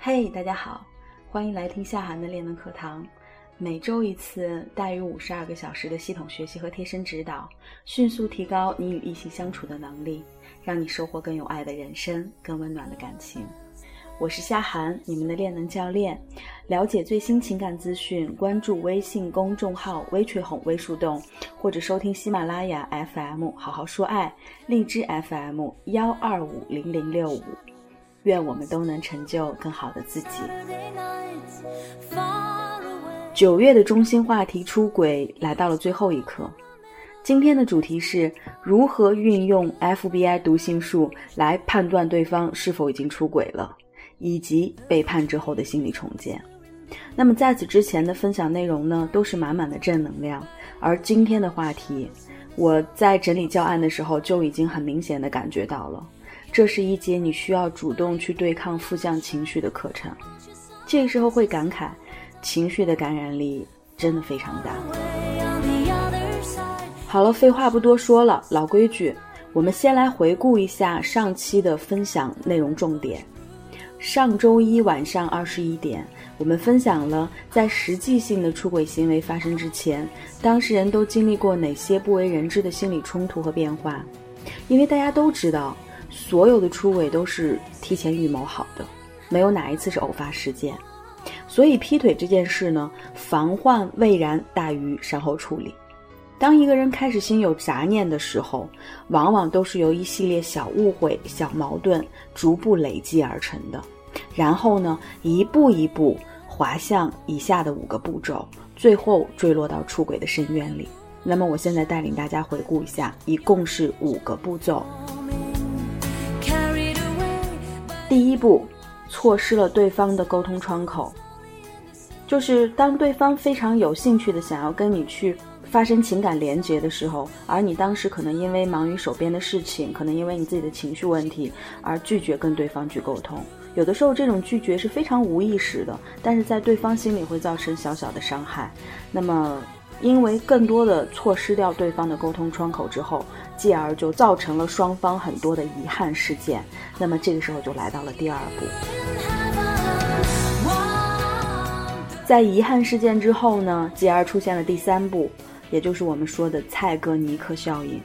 嘿，大家好，欢迎来听夏涵的练能课堂。每周一次，大于五十二个小时的系统学习和贴身指导，迅速提高你与异性相处的能力，让你收获更有爱的人生，更温暖的感情。我是夏涵，你们的练能教练。了解最新情感资讯，关注微信公众号“微吹哄微树洞”，或者收听喜马拉雅 FM“ 好好说爱”、荔枝 FM“ 幺二五零零六五”。愿我们都能成就更好的自己。九月的中心话题出轨来到了最后一刻，今天的主题是如何运用 FBI 读心术来判断对方是否已经出轨了，以及背叛之后的心理重建。那么在此之前的分享内容呢，都是满满的正能量，而今天的话题，我在整理教案的时候就已经很明显的感觉到了。这是一节你需要主动去对抗负向情绪的课程，这时候会感慨，情绪的感染力真的非常大。好了，废话不多说了，老规矩，我们先来回顾一下上期的分享内容重点。上周一晚上二十一点，我们分享了在实际性的出轨行为发生之前，当事人都经历过哪些不为人知的心理冲突和变化，因为大家都知道。所有的出轨都是提前预谋好的，没有哪一次是偶发事件。所以劈腿这件事呢，防患未然大于善后处理。当一个人开始心有杂念的时候，往往都是由一系列小误会、小矛盾逐步累积而成的，然后呢，一步一步滑向以下的五个步骤，最后坠落到出轨的深渊里。那么，我现在带领大家回顾一下，一共是五个步骤。不，错失了对方的沟通窗口，就是当对方非常有兴趣的想要跟你去发生情感连接的时候，而你当时可能因为忙于手边的事情，可能因为你自己的情绪问题而拒绝跟对方去沟通。有的时候这种拒绝是非常无意识的，但是在对方心里会造成小小的伤害。那么。因为更多的错失掉对方的沟通窗口之后，继而就造成了双方很多的遗憾事件。那么这个时候就来到了第二步，在遗憾事件之后呢，继而出现了第三步，也就是我们说的蔡格尼克效应。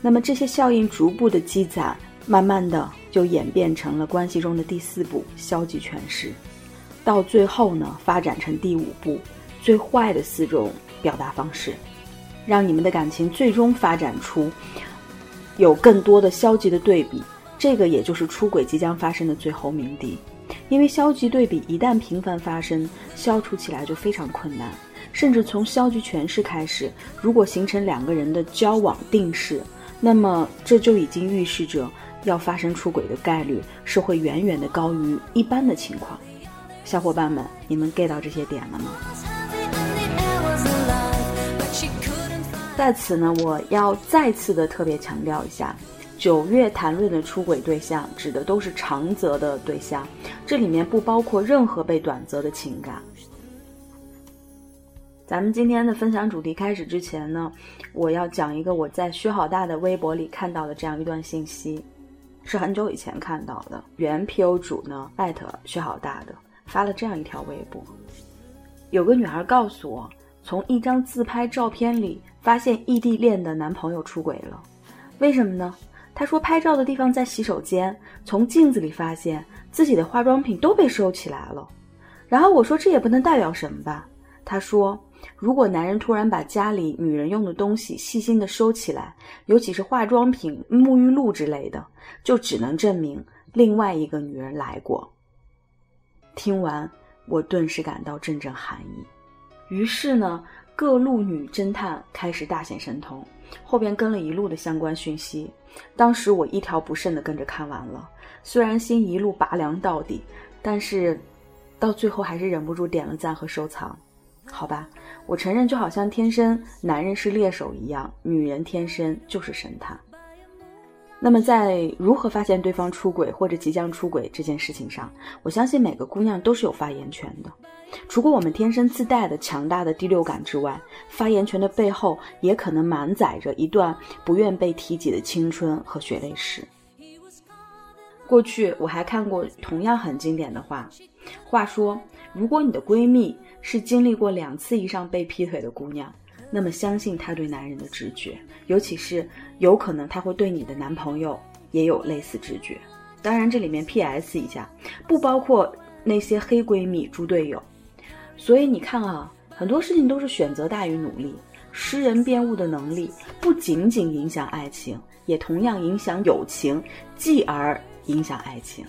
那么这些效应逐步的积攒，慢慢的就演变成了关系中的第四步消极诠释，到最后呢，发展成第五步最坏的四种。表达方式，让你们的感情最终发展出有更多的消极的对比，这个也就是出轨即将发生的最后鸣笛。因为消极对比一旦频繁发生，消除起来就非常困难。甚至从消极诠释开始，如果形成两个人的交往定式，那么这就已经预示着要发生出轨的概率是会远远的高于一般的情况。小伙伴们，你们 get 到这些点了吗？在此呢，我要再次的特别强调一下，九月谈论的出轨对象指的都是长则的对象，这里面不包括任何被短则的情感。咱们今天的分享主题开始之前呢，我要讲一个我在薛好大的微博里看到的这样一段信息，是很久以前看到的。原 PO 主呢艾特薛好大的发了这样一条微博，有个女孩告诉我，从一张自拍照片里。发现异地恋的男朋友出轨了，为什么呢？她说拍照的地方在洗手间，从镜子里发现自己的化妆品都被收起来了。然后我说这也不能代表什么吧？她说如果男人突然把家里女人用的东西细心的收起来，尤其是化妆品、沐浴露之类的，就只能证明另外一个女人来过。听完，我顿时感到阵阵寒意。于是呢。各路女侦探开始大显神通，后边跟了一路的相关讯息。当时我一条不剩的跟着看完了，虽然心一路拔凉到底，但是到最后还是忍不住点了赞和收藏。好吧，我承认，就好像天生男人是猎手一样，女人天生就是神探。那么，在如何发现对方出轨或者即将出轨这件事情上，我相信每个姑娘都是有发言权的。除过我们天生自带的强大的第六感之外，发言权的背后也可能满载着一段不愿被提及的青春和血泪史。过去我还看过同样很经典的话，话说，如果你的闺蜜是经历过两次以上被劈腿的姑娘，那么相信她对男人的直觉，尤其是有可能她会对你的男朋友也有类似直觉。当然，这里面 P.S. 一下，不包括那些黑闺蜜、猪队友。所以你看啊，很多事情都是选择大于努力。识人辨物的能力不仅仅影响爱情，也同样影响友情，继而。影响爱情。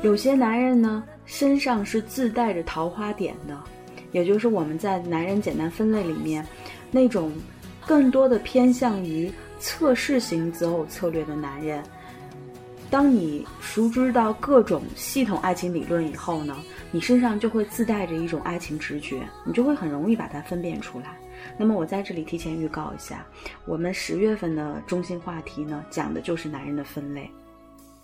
有些男人呢，身上是自带着桃花点的，也就是我们在男人简单分类里面，那种更多的偏向于测试型择偶策略的男人。当你熟知到各种系统爱情理论以后呢，你身上就会自带着一种爱情直觉，你就会很容易把它分辨出来。那么我在这里提前预告一下，我们十月份的中心话题呢，讲的就是男人的分类。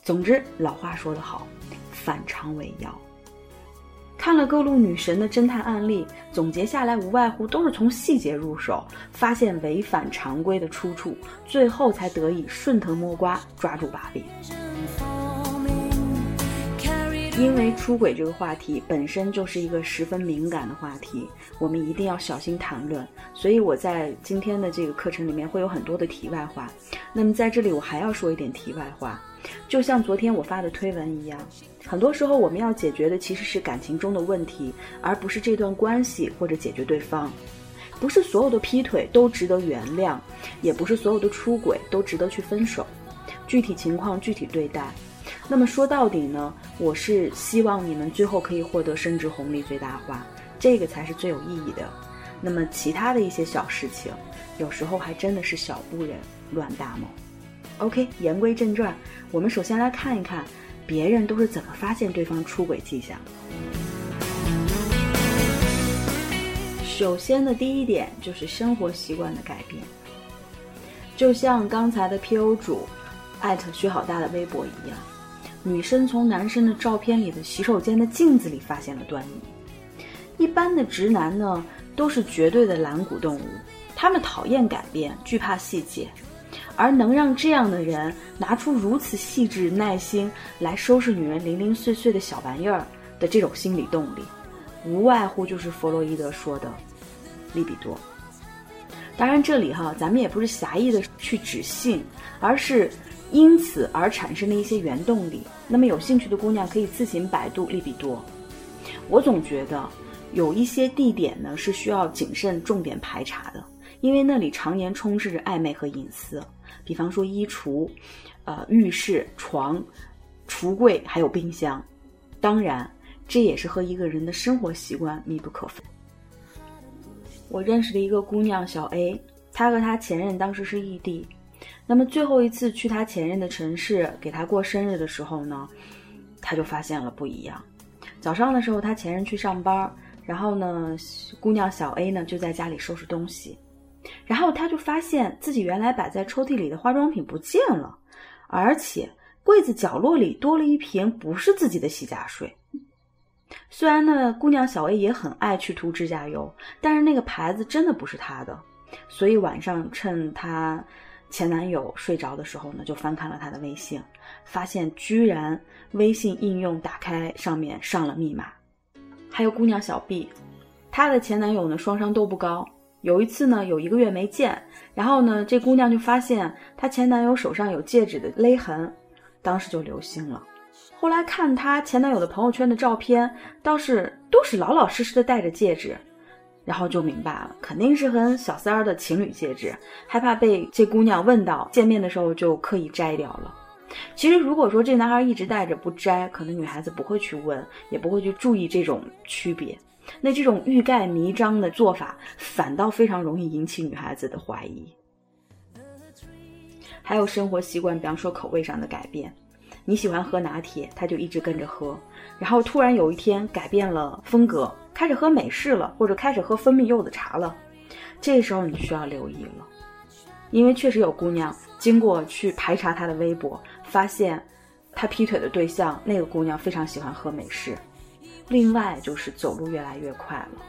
总之，老话说得好，反常为妖。看了各路女神的侦探案例，总结下来无外乎都是从细节入手，发现违反常规的出处，最后才得以顺藤摸瓜抓住把柄。因为出轨这个话题本身就是一个十分敏感的话题，我们一定要小心谈论。所以我在今天的这个课程里面会有很多的题外话。那么在这里我还要说一点题外话，就像昨天我发的推文一样，很多时候我们要解决的其实是感情中的问题，而不是这段关系或者解决对方。不是所有的劈腿都值得原谅，也不是所有的出轨都值得去分手，具体情况具体对待。那么说到底呢，我是希望你们最后可以获得升值红利最大化，这个才是最有意义的。那么其他的一些小事情，有时候还真的是小不忍乱大谋。OK，言归正传，我们首先来看一看别人都是怎么发现对方出轨迹象。首先的第一点就是生活习惯的改变，就像刚才的 PO 主艾特薛好大的微博一样。女生从男生的照片里的洗手间的镜子里发现了端倪。一般的直男呢，都是绝对的懒骨动物，他们讨厌改变，惧怕细节，而能让这样的人拿出如此细致耐心来收拾女人零零碎碎的小玩意儿的这种心理动力，无外乎就是弗洛伊德说的利比多。当然，这里哈，咱们也不是狭义的去指性，而是。因此而产生的一些原动力。那么有兴趣的姑娘可以自行百度利比多。我总觉得有一些地点呢是需要谨慎重点排查的，因为那里常年充斥着暧昧和隐私。比方说衣橱、呃浴室、床、橱柜，还有冰箱。当然，这也是和一个人的生活习惯密不可分。我认识的一个姑娘小 A，她和她前任当时是异地。那么最后一次去她前任的城市给她过生日的时候呢，她就发现了不一样。早上的时候，她前任去上班，然后呢，姑娘小 A 呢就在家里收拾东西，然后他就发现自己原来摆在抽屉里的化妆品不见了，而且柜子角落里多了一瓶不是自己的洗甲水。虽然呢，姑娘小 A 也很爱去涂指甲油，但是那个牌子真的不是她的，所以晚上趁她。前男友睡着的时候呢，就翻看了他的微信，发现居然微信应用打开上面上了密码。还有姑娘小 B，她的前男友呢双商都不高。有一次呢，有一个月没见，然后呢，这姑娘就发现她前男友手上有戒指的勒痕，当时就留心了。后来看她前男友的朋友圈的照片，倒是都是老老实实的戴着戒指。然后就明白了，肯定是和小三儿的情侣戒指，害怕被这姑娘问到，见面的时候就刻意摘掉了。其实如果说这男孩一直戴着不摘，可能女孩子不会去问，也不会去注意这种区别。那这种欲盖弥彰的做法，反倒非常容易引起女孩子的怀疑。还有生活习惯，比方说口味上的改变，你喜欢喝拿铁，他就一直跟着喝，然后突然有一天改变了风格。开始喝美式了，或者开始喝蜂蜜柚子茶了，这时候你需要留意了，因为确实有姑娘经过去排查他的微博，发现他劈腿的对象那个姑娘非常喜欢喝美式。另外就是走路越来越快了，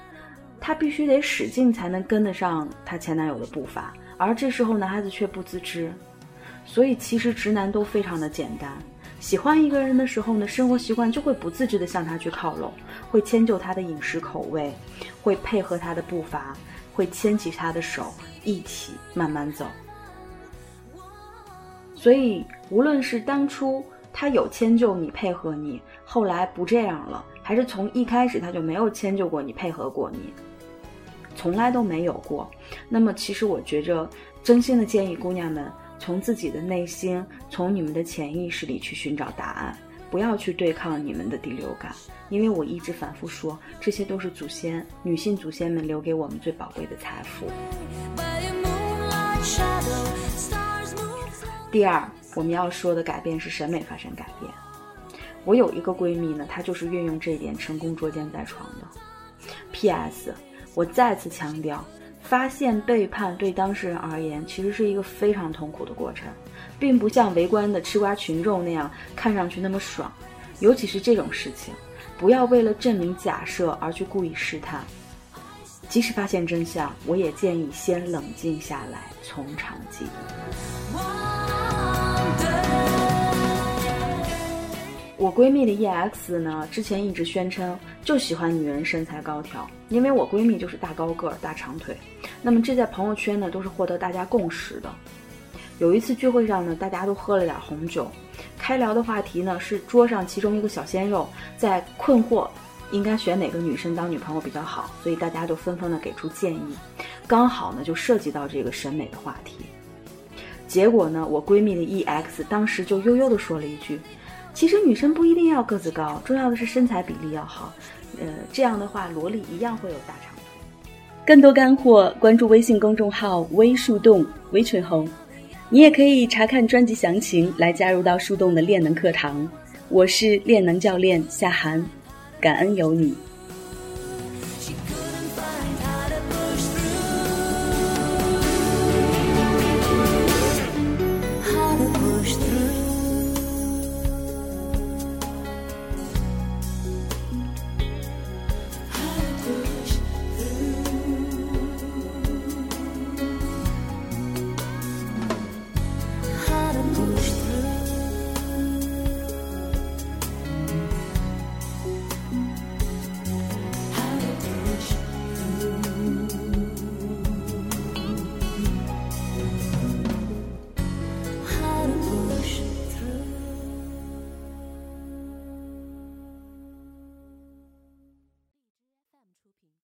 她必须得使劲才能跟得上她前男友的步伐，而这时候男孩子却不自知。所以其实直男都非常的简单。喜欢一个人的时候呢，生活习惯就会不自觉地向他去靠拢，会迁就他的饮食口味，会配合他的步伐，会牵起他的手，一起慢慢走。所以，无论是当初他有迁就你、配合你，后来不这样了，还是从一开始他就没有迁就过你、配合过你，从来都没有过。那么，其实我觉着，真心的建议姑娘们。从自己的内心，从你们的潜意识里去寻找答案，不要去对抗你们的第六感，因为我一直反复说，这些都是祖先、女性祖先们留给我们最宝贵的财富。第二，我们要说的改变是审美发生改变。我有一个闺蜜呢，她就是运用这一点成功捉奸在床的。P.S. 我再次强调。发现背叛对当事人而言，其实是一个非常痛苦的过程，并不像围观的吃瓜群众那样看上去那么爽。尤其是这种事情，不要为了证明假设而去故意试探。即使发现真相，我也建议先冷静下来，从长计议。我闺蜜的 EX 呢，之前一直宣称就喜欢女人身材高挑，因为我闺蜜就是大高个儿、大长腿。那么这在朋友圈呢都是获得大家共识的。有一次聚会上呢，大家都喝了点红酒，开聊的话题呢是桌上其中一个小鲜肉在困惑，应该选哪个女生当女朋友比较好，所以大家就纷纷的给出建议，刚好呢就涉及到这个审美的话题。结果呢，我闺蜜的 EX 当时就悠悠的说了一句。其实女生不一定要个子高，重要的是身材比例要好。呃，这样的话，萝莉一样会有大长腿。更多干货，关注微信公众号“微树洞微春红”，你也可以查看专辑详情来加入到树洞的练能课堂。我是练能教练夏涵，感恩有你。